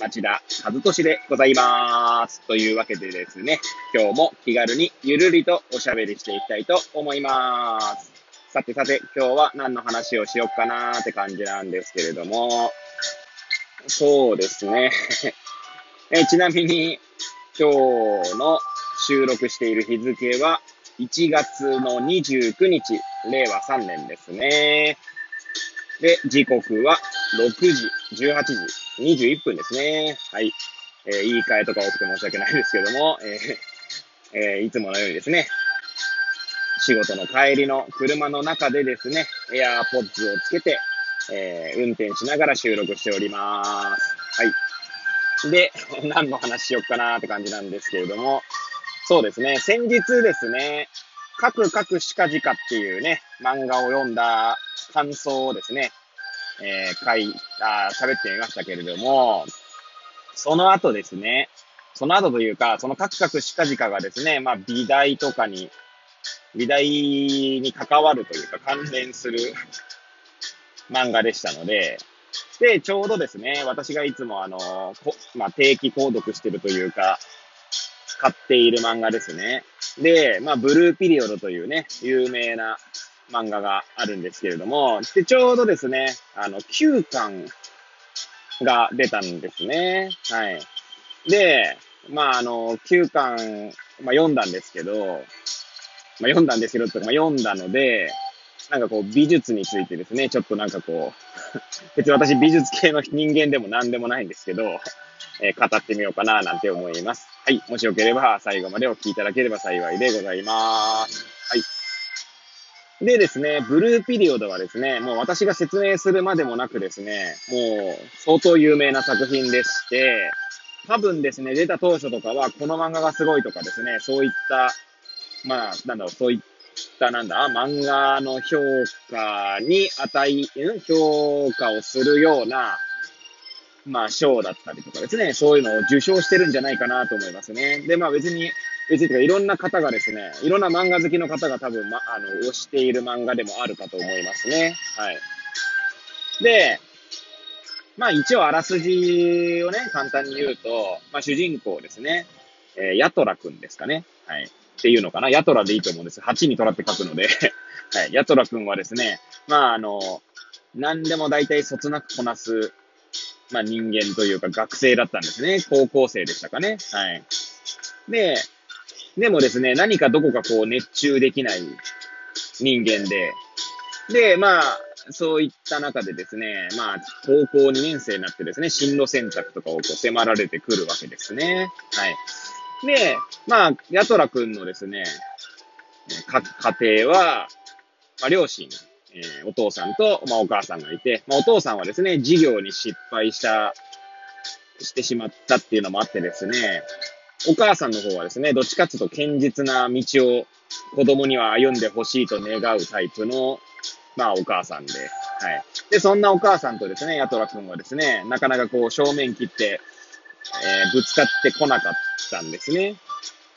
町田和俊でございます。というわけでですね、今日も気軽にゆるりとおしゃべりしていきたいと思います。さてさて、今日は何の話をしよっかなーって感じなんですけれども、そうですね。えちなみに、今日の収録している日付は1月の29日、令和3年ですね。で、時刻は6時、18時、21分ですね。はい。えー、言い換えとか多くて申し訳ないですけども、えーえー、いつものようにですね、仕事の帰りの車の中でですね、エアーポッズをつけて、えー、運転しながら収録しております。はい。で、何の話しよっかなーって感じなんですけれども、そうですね、先日ですね、かくかくしかじかっていうね、漫画を読んだ感想をですね、えー、書いた、喋ってみましたけれども、その後ですね、その後というか、そのカクカクしかじかがですね、まあ、美大とかに、美大に関わるというか関連する漫画でしたので、で、ちょうどですね、私がいつもあの、まあ、定期購読してるというか、買っている漫画ですね。で、まあ、ブルーピリオドというね、有名な漫画があるんですけれども、で、ちょうどですね、あの、9巻が出たんですね。はい。で、まあ、あの、9巻、まあ、読んだんですけど、まあ、読んだんですけど、まあ、読んだので、なんかこう、美術についてですね、ちょっとなんかこう、別に私美術系の人間でも何でもないんですけど、えー、語ってみようかななんて思います。はい。もしよければ最後までお聞きいただければ幸いでございます。でですね、ブルーピリオドはですね、もう私が説明するまでもなくですね、もう相当有名な作品でして、多分ですね、出た当初とかはこの漫画がすごいとかですね、そういった、まあ、なんだろう、そういったなんだ、漫画の評価に値、評価をするような、まあ、賞だったりとかですね、そういうのを受賞してるんじゃないかなと思いますね。で、まあ別に、別にいろんな方がですね、いろんな漫画好きの方が多分、ま、あの、推している漫画でもあるかと思いますね。はい。で、まあ一応あらすじをね、簡単に言うと、まあ主人公ですね、えー、ヤトラくんですかね。はい。っていうのかな。ヤトラでいいと思うんです。8にトラって書くので はい。ヤトラくんはですね、まああの、何でも大体そつなくこなす、まあ人間というか学生だったんですね。高校生でしたかね。はい。で、でもですね、何かどこかこう熱中できない人間で、で、まあ、そういった中でですね、まあ、高校2年生になってですね、進路選択とかをこう迫られてくるわけですね。はい。で、まあ、ヤトラ君のですね、家庭は、まあ、両親、えー、お父さんと、まあ、お母さんがいて、まあ、お父さんはですね、事業に失敗した、してしまったっていうのもあってですね、お母さんの方はですね、どっちかっていうと堅実な道を子供には歩んでほしいと願うタイプの、まあお母さんで、はい。で、そんなお母さんとですね、ヤトラ君はですね、なかなかこう正面切って、えー、ぶつかってこなかったんですね。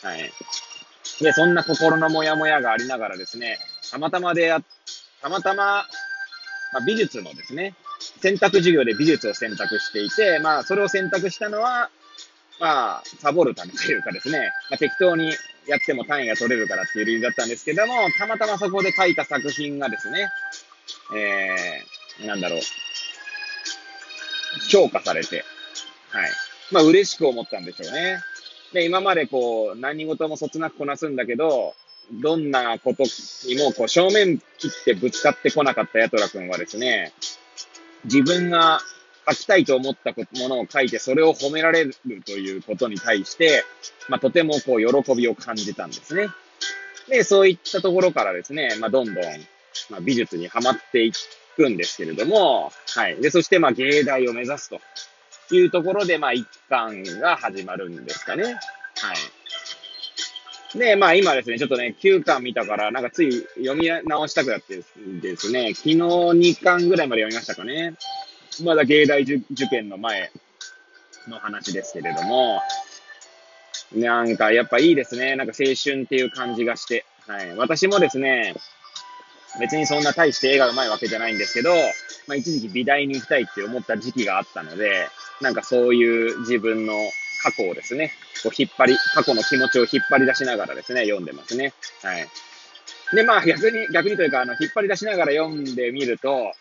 はい。で、そんな心のモヤモヤがありながらですね、たまたまでや、たまたま、まあ、美術のですね、選択授業で美術を選択していて、まあ、それを選択したのは、まあ、サボるためというかですね、まあ、適当にやっても単位が取れるからっていう理由だったんですけども、たまたまそこで書いた作品がですね、えー、なんだろう、評価されて、はい。まあ、嬉しく思ったんでしょうね。で、今までこう、何事もそつなくこなすんだけど、どんなことにもこう正面切ってぶつかってこなかったヤトラ君はですね、自分が書きたいと思ったものを書いて、それを褒められるということに対して、まあ、とてもこう、喜びを感じたんですね。で、そういったところからですね、まあ、どんどん、まあ、美術にはまっていくんですけれども、はい。で、そして、まあ、芸大を目指すというところで、まあ、一巻が始まるんですかね。はい。で、まあ今ですね、ちょっとね、9巻見たから、なんかつい読み直したくなってですね、昨日2巻ぐらいまで読みましたかね。まだ芸大受験の前の話ですけれども、なんかやっぱいいですね。なんか青春っていう感じがして。はい。私もですね、別にそんな大して絵が上手いわけじゃないんですけど、まあ一時期美大に行きたいって思った時期があったので、なんかそういう自分の過去をですね、こう引っ張り、過去の気持ちを引っ張り出しながらですね、読んでますね。はい。で、まあ逆に、逆にというか、あの、引っ張り出しながら読んでみると、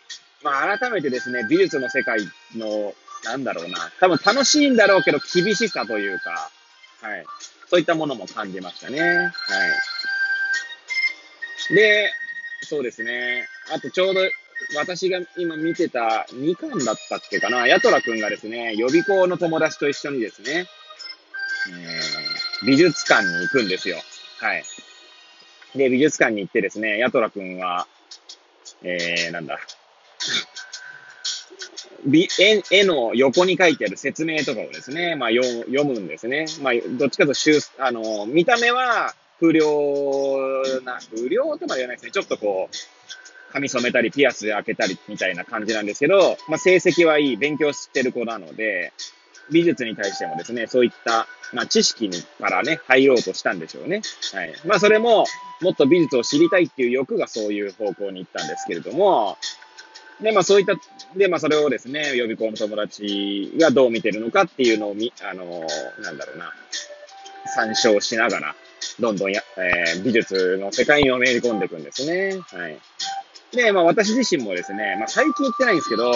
まあ改めてですね、美術の世界の、なんだろうな、多分楽しいんだろうけど厳しさというか、はい。そういったものも感じましたね。はい。で、そうですね。あとちょうど私が今見てた2巻だったっけかな、ヤトラくんがですね、予備校の友達と一緒にですね、えー、美術館に行くんですよ。はい。で、美術館に行ってですね、ヤトラくんは、えー、なんだ、絵絵の横に書いてある説明とかをですね、まあ読むんですね。まあ、どっちかというと、あの、見た目は不良な、不良とまで言わないですね。ちょっとこう、髪染めたり、ピアス開けたりみたいな感じなんですけど、まあ、成績はいい、勉強してる子なので、美術に対してもですね、そういった、まあ、知識にからね、入ろうとしたんでしょうね。はい。まあ、それも、もっと美術を知りたいっていう欲がそういう方向に行ったんですけれども、で、まあ、そういった、で、まあ、それをですね、予備校の友達がどう見てるのかっていうのをみ、あの、なんだろうな、参照しながら、どんどんや、えー、美術の世界にのめり込んでいくんですね。はい。で、まあ私自身もですね、まあ最近行ってないんですけど、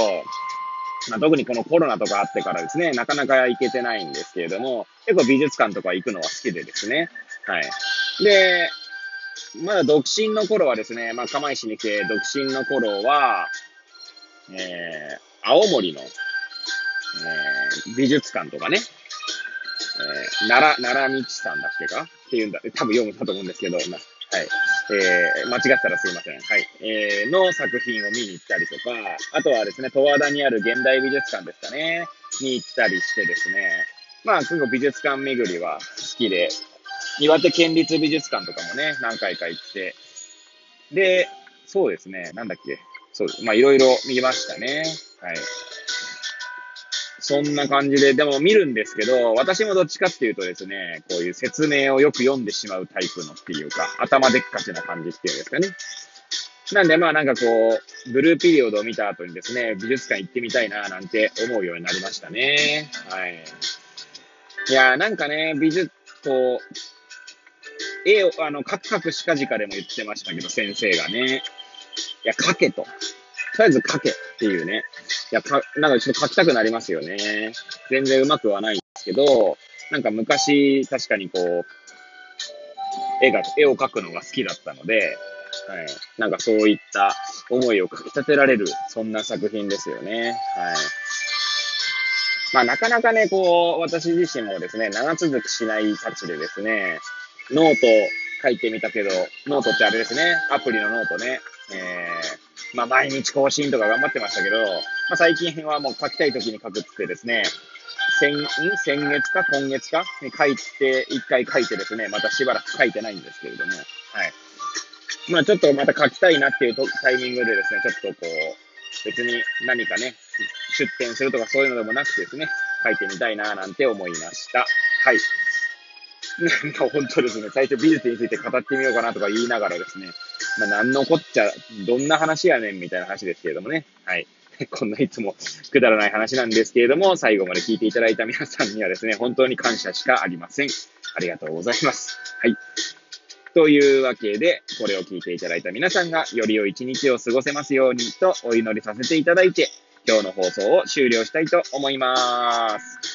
まあ特にこのコロナとかあってからですね、なかなか行けてないんですけれども、結構美術館とか行くのは好きでですね。はい。で、まだ独身の頃はですね、まあ釜石に来て独身の頃は、えー、青森の、えー、美術館とかね、えー、奈良、奈良道さんだっけか？っていうんだ、多分読むんだと思うんですけど、はい。えー、間違ったらすいません。はい。えー、の作品を見に行ったりとか、あとはですね、十和田にある現代美術館ですかね、に行ったりしてですね、まあ、結構美術館巡りは好きで、岩手県立美術館とかもね、何回か行って、で、そうですね、なんだっけ、そう。まあ、いろいろ見ましたね。はい。そんな感じで、でも見るんですけど、私もどっちかっていうとですね、こういう説明をよく読んでしまうタイプのっていうか、頭でっかちな感じっていうんですかね。なんでまあなんかこう、ブルーピリオドを見た後にですね、美術館行ってみたいななんて思うようになりましたね。はい。いやなんかね、美術、こう、絵を、あの、カクカクしかじかでも言ってましたけど、先生がね。いや、描けと。とりあえず書けっていうね。いや、か、なんかちょっと書きたくなりますよね。全然うまくはないんですけど、なんか昔、確かにこう、絵が、絵を描くのが好きだったので、はい。なんかそういった思いをかき立てられる、そんな作品ですよね。はい。まあなかなかね、こう、私自身もですね、長続きしないたちでですね、ノート書いてみたけど、ノートってあれですね、アプリのノートね、えー、まあ、毎日更新とか頑張ってましたけど、まあ、最近はもう書きたい時に書くってですね、先、先月か？今月か？に書いて、一回書いてですね、またしばらく書いてないんですけれども、はい。まあちょっとまた書きたいなっていうタイミングでですね、ちょっとこう、別に何かね、出展するとかそういうのでもなくてですね、書いてみたいななんて思いました。はい。なんか本当ですね、最初美術について語ってみようかなとか言いながらですね、まあ、なんのこっちゃ、どんな話やねんみたいな話ですけれどもね。はい。こんないつもくだらない話なんですけれども、最後まで聞いていただいた皆さんにはですね、本当に感謝しかありません。ありがとうございます。はい。というわけで、これを聞いていただいた皆さんがより良い一日を過ごせますようにとお祈りさせていただいて、今日の放送を終了したいと思います。